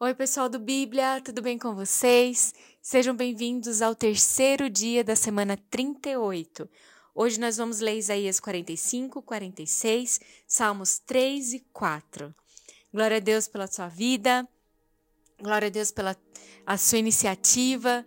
Oi, pessoal do Bíblia, tudo bem com vocês? Sejam bem-vindos ao terceiro dia da semana 38. Hoje nós vamos ler Isaías 45, 46, Salmos 3 e 4. Glória a Deus pela sua vida, glória a Deus pela a sua iniciativa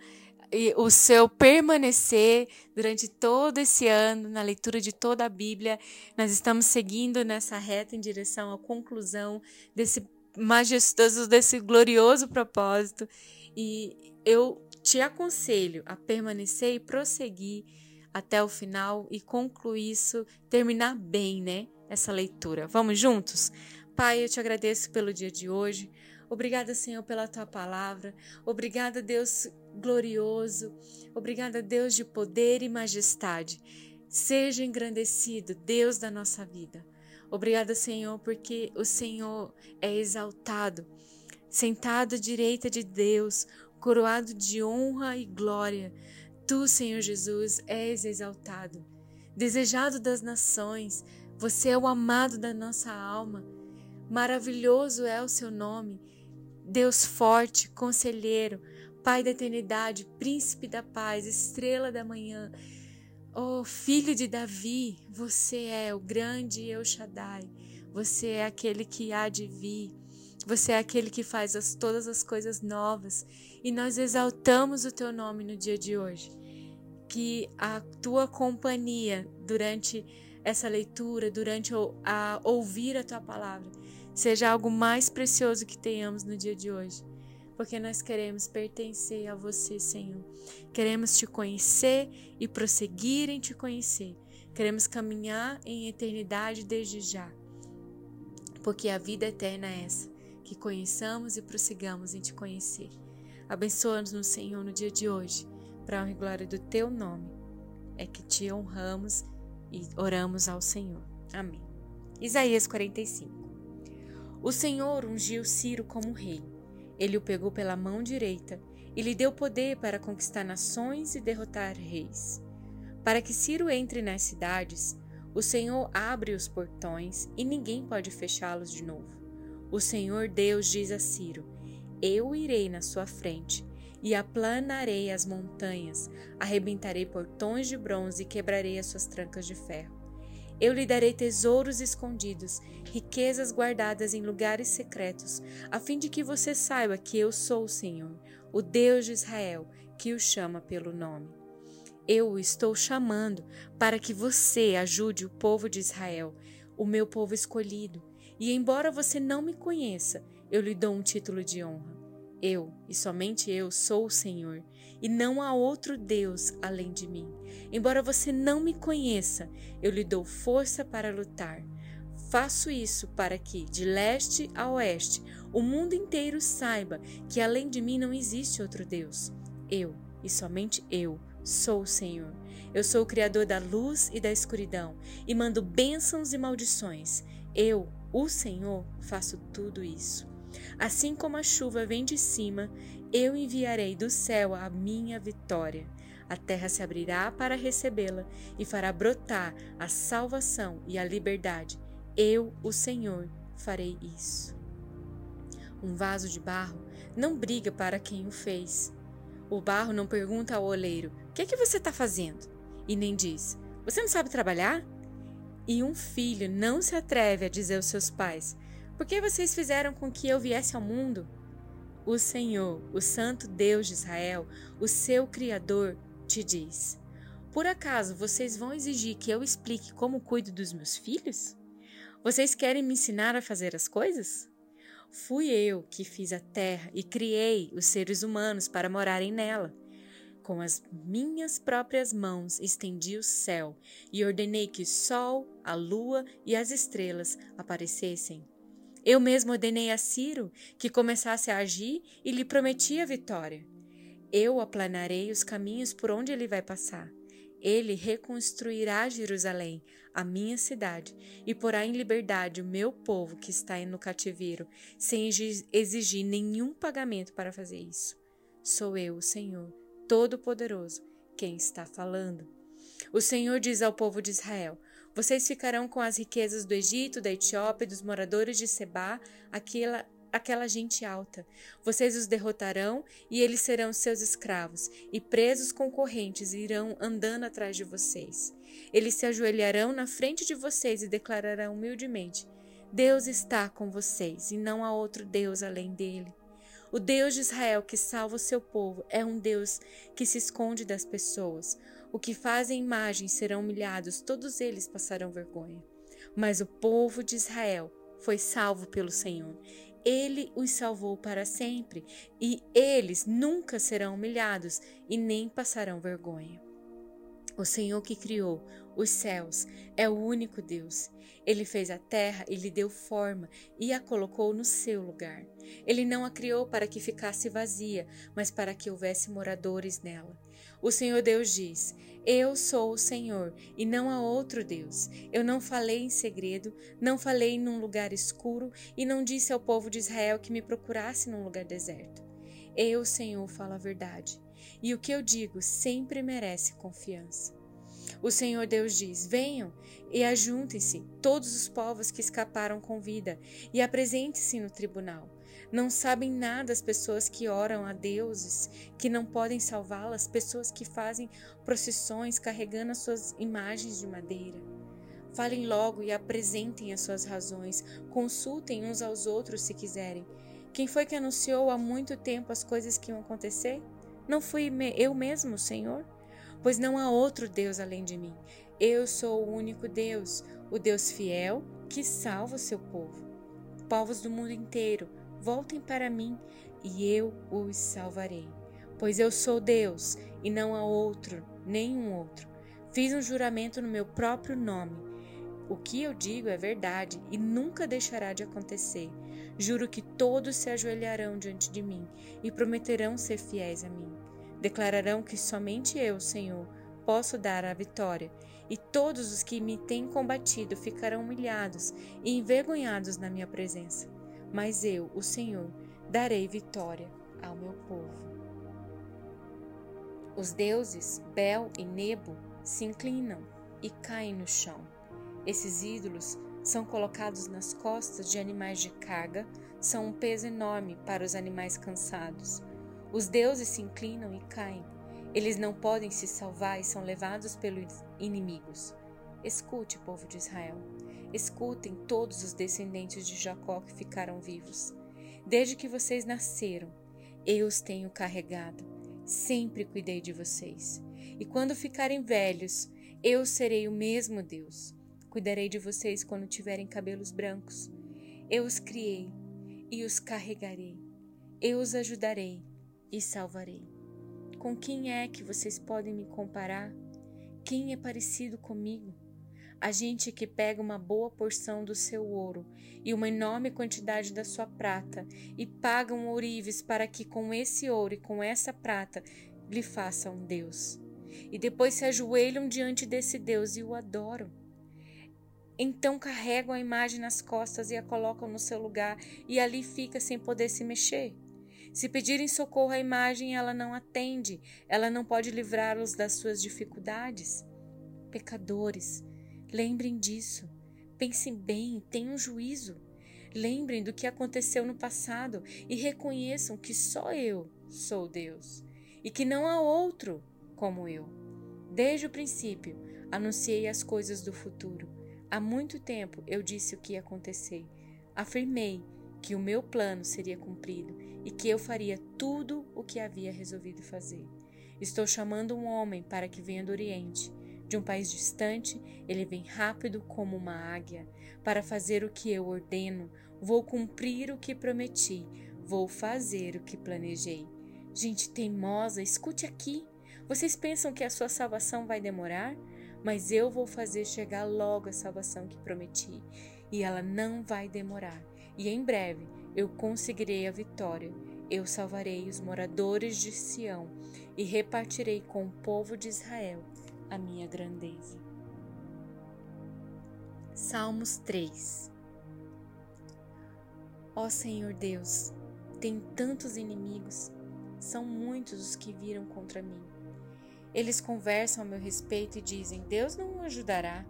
e o seu permanecer durante todo esse ano na leitura de toda a Bíblia. Nós estamos seguindo nessa reta em direção à conclusão desse majestoso, desse glorioso propósito. E eu te aconselho a permanecer e prosseguir até o final e concluir isso, terminar bem, né? Essa leitura. Vamos juntos? Pai, eu te agradeço pelo dia de hoje. Obrigada, Senhor, pela tua palavra. Obrigada, Deus glorioso. Obrigada, Deus de poder e majestade. Seja engrandecido, Deus da nossa vida. Obrigada, Senhor, porque o Senhor é exaltado, sentado à direita de Deus, coroado de honra e glória. Tu, Senhor Jesus, és exaltado, desejado das nações. Você é o amado da nossa alma. Maravilhoso é o seu nome. Deus forte, conselheiro, Pai da eternidade, príncipe da paz, estrela da manhã. Oh, filho de Davi, você é o grande El Shaddai. Você é aquele que há de vir. Você é aquele que faz as, todas as coisas novas. E nós exaltamos o teu nome no dia de hoje. Que a tua companhia durante essa leitura, durante a ouvir a tua palavra, seja algo mais precioso que tenhamos no dia de hoje porque nós queremos pertencer a você, Senhor. Queremos te conhecer e prosseguir em te conhecer. Queremos caminhar em eternidade desde já. Porque a vida eterna é essa, que conheçamos e prossigamos em te conhecer. Abençoa-nos, Senhor, no dia de hoje, para a honra e glória do teu nome. É que te honramos e oramos ao Senhor. Amém. Isaías 45. O Senhor ungiu Ciro como rei ele o pegou pela mão direita e lhe deu poder para conquistar nações e derrotar reis. Para que Ciro entre nas cidades, o Senhor abre os portões e ninguém pode fechá-los de novo. O Senhor Deus diz a Ciro: Eu irei na sua frente e aplanarei as montanhas, arrebentarei portões de bronze e quebrarei as suas trancas de ferro. Eu lhe darei tesouros escondidos, riquezas guardadas em lugares secretos, a fim de que você saiba que eu sou o Senhor, o Deus de Israel, que o chama pelo nome. Eu o estou chamando para que você ajude o povo de Israel, o meu povo escolhido. E embora você não me conheça, eu lhe dou um título de honra. Eu, e somente eu, sou o Senhor, e não há outro Deus além de mim. Embora você não me conheça, eu lhe dou força para lutar. Faço isso para que, de leste a oeste, o mundo inteiro saiba que além de mim não existe outro Deus. Eu, e somente eu, sou o Senhor. Eu sou o Criador da luz e da escuridão, e mando bênçãos e maldições. Eu, o Senhor, faço tudo isso. Assim como a chuva vem de cima, eu enviarei do céu a minha vitória. A terra se abrirá para recebê-la e fará brotar a salvação e a liberdade. Eu, o Senhor, farei isso. Um vaso de barro não briga para quem o fez. O barro não pergunta ao oleiro: O que é que você está fazendo? E nem diz: Você não sabe trabalhar? E um filho não se atreve a dizer aos seus pais: por que vocês fizeram com que eu viesse ao mundo? O Senhor, o Santo Deus de Israel, o seu Criador, te diz: Por acaso vocês vão exigir que eu explique como cuido dos meus filhos? Vocês querem me ensinar a fazer as coisas? Fui eu que fiz a terra e criei os seres humanos para morarem nela. Com as minhas próprias mãos estendi o céu e ordenei que o sol, a lua e as estrelas aparecessem. Eu mesmo ordenei a Ciro que começasse a agir e lhe prometi a vitória. Eu aplanarei os caminhos por onde ele vai passar. Ele reconstruirá Jerusalém, a minha cidade, e porá em liberdade o meu povo que está no cativeiro, sem exigir nenhum pagamento para fazer isso. Sou eu, o Senhor, Todo-Poderoso, quem está falando. O Senhor diz ao povo de Israel: vocês ficarão com as riquezas do Egito, da Etiópia dos moradores de Seba, aquela, aquela gente alta. Vocês os derrotarão e eles serão seus escravos, e presos concorrentes irão andando atrás de vocês. Eles se ajoelharão na frente de vocês e declararão humildemente: Deus está com vocês e não há outro Deus além dele. O Deus de Israel que salva o seu povo é um Deus que se esconde das pessoas. O que fazem imagens serão humilhados, todos eles passarão vergonha. Mas o povo de Israel foi salvo pelo Senhor. Ele os salvou para sempre, e eles nunca serão humilhados e nem passarão vergonha. O Senhor que criou os céus é o único Deus. Ele fez a terra e lhe deu forma e a colocou no seu lugar. Ele não a criou para que ficasse vazia, mas para que houvesse moradores nela. O Senhor Deus diz: Eu sou o Senhor e não há outro Deus. Eu não falei em segredo, não falei num lugar escuro e não disse ao povo de Israel que me procurasse num lugar deserto. Eu, Senhor, falo a verdade e o que eu digo sempre merece confiança. O Senhor Deus diz: Venham e ajuntem-se todos os povos que escaparam com vida e apresentem-se no tribunal. Não sabem nada as pessoas que oram a deuses que não podem salvá-las, pessoas que fazem procissões carregando as suas imagens de madeira. Falem logo e apresentem as suas razões, consultem uns aos outros se quiserem. Quem foi que anunciou há muito tempo as coisas que iam acontecer? Não fui eu mesmo, Senhor? Pois não há outro Deus além de mim. Eu sou o único Deus, o Deus fiel que salva o seu povo. Povos do mundo inteiro, voltem para mim e eu os salvarei. Pois eu sou Deus e não há outro, nenhum outro. Fiz um juramento no meu próprio nome. O que eu digo é verdade e nunca deixará de acontecer. Juro que todos se ajoelharão diante de mim e prometerão ser fiéis a mim. Declararão que somente eu, Senhor, posso dar a vitória, e todos os que me têm combatido ficarão humilhados e envergonhados na minha presença. Mas eu, o Senhor, darei vitória ao meu povo. Os deuses Bel e Nebo se inclinam e caem no chão. Esses ídolos são colocados nas costas de animais de carga, são um peso enorme para os animais cansados. Os deuses se inclinam e caem. Eles não podem se salvar e são levados pelos inimigos. Escute, povo de Israel. Escutem todos os descendentes de Jacó que ficaram vivos. Desde que vocês nasceram, eu os tenho carregado. Sempre cuidei de vocês. E quando ficarem velhos, eu serei o mesmo Deus. Cuidarei de vocês quando tiverem cabelos brancos. Eu os criei e os carregarei. Eu os ajudarei e salvarei. Com quem é que vocês podem me comparar? Quem é parecido comigo? A gente que pega uma boa porção do seu ouro e uma enorme quantidade da sua prata e pagam ourives para que com esse ouro e com essa prata lhe façam um Deus. E depois se ajoelham diante desse Deus e o adoram. Então carregam a imagem nas costas e a colocam no seu lugar, e ali fica sem poder se mexer. Se pedirem socorro à imagem, ela não atende, ela não pode livrá-los das suas dificuldades. Pecadores, lembrem disso. Pensem bem, tenham juízo. Lembrem do que aconteceu no passado e reconheçam que só eu sou Deus e que não há outro como eu. Desde o princípio, anunciei as coisas do futuro Há muito tempo eu disse o que ia acontecer. Afirmei que o meu plano seria cumprido e que eu faria tudo o que havia resolvido fazer. Estou chamando um homem para que venha do Oriente. De um país distante, ele vem rápido como uma águia para fazer o que eu ordeno. Vou cumprir o que prometi. Vou fazer o que planejei. Gente teimosa, escute aqui. Vocês pensam que a sua salvação vai demorar? mas eu vou fazer chegar logo a salvação que prometi, e ela não vai demorar. E em breve eu conseguirei a vitória. Eu salvarei os moradores de Sião e repartirei com o povo de Israel a minha grandeza. Salmos 3 Ó Senhor Deus, tem tantos inimigos, são muitos os que viram contra mim. Eles conversam a meu respeito e dizem: Deus não ajudará.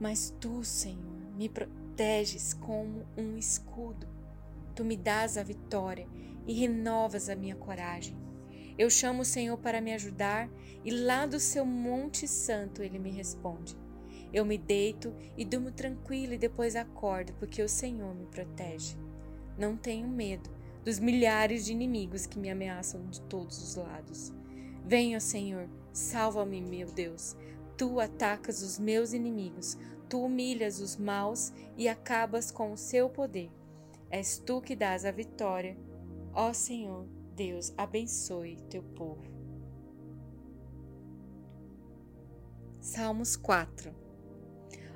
Mas tu, Senhor, me proteges como um escudo. Tu me dás a vitória e renovas a minha coragem. Eu chamo o Senhor para me ajudar e lá do seu Monte Santo ele me responde. Eu me deito e durmo tranquilo e depois acordo, porque o Senhor me protege. Não tenho medo dos milhares de inimigos que me ameaçam de todos os lados. Venha, Senhor, salva-me, meu Deus. Tu atacas os meus inimigos, tu humilhas os maus e acabas com o seu poder. És tu que dás a vitória. Ó Senhor, Deus, abençoe teu povo. Salmos 4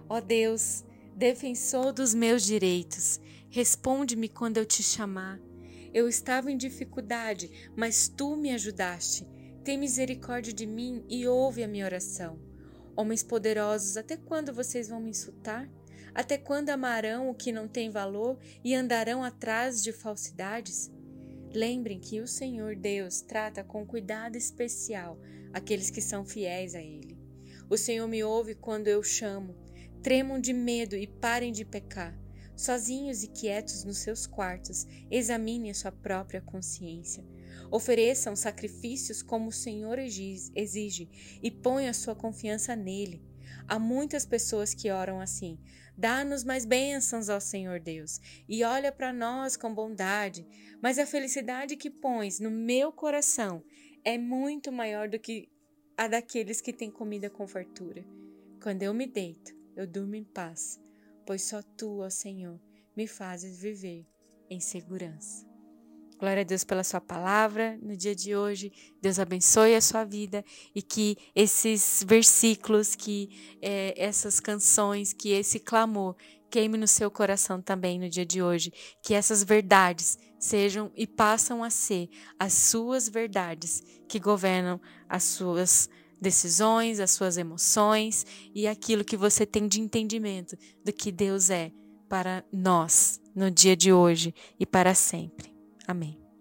Ó Deus, defensor dos meus direitos, responde-me quando eu te chamar. Eu estava em dificuldade, mas tu me ajudaste. Tem misericórdia de mim e ouve a minha oração. Homens poderosos, até quando vocês vão me insultar? Até quando amarão o que não tem valor e andarão atrás de falsidades? Lembrem que o Senhor Deus trata com cuidado especial aqueles que são fiéis a Ele. O Senhor me ouve quando eu chamo. Tremam de medo e parem de pecar. Sozinhos e quietos nos seus quartos, examinem a sua própria consciência. Ofereçam sacrifícios como o Senhor exige e ponham a sua confiança nele. Há muitas pessoas que oram assim: Dá-nos mais bênçãos, ó Senhor Deus, e olha para nós com bondade. Mas a felicidade que pões no meu coração é muito maior do que a daqueles que têm comida com fartura. Quando eu me deito, eu durmo em paz, pois só tu, ó Senhor, me fazes viver em segurança. Glória a Deus pela sua palavra no dia de hoje. Deus abençoe a sua vida e que esses versículos, que é, essas canções, que esse clamor queime no seu coração também no dia de hoje. Que essas verdades sejam e passam a ser as suas verdades que governam as suas decisões, as suas emoções e aquilo que você tem de entendimento do que Deus é para nós no dia de hoje e para sempre. Amém.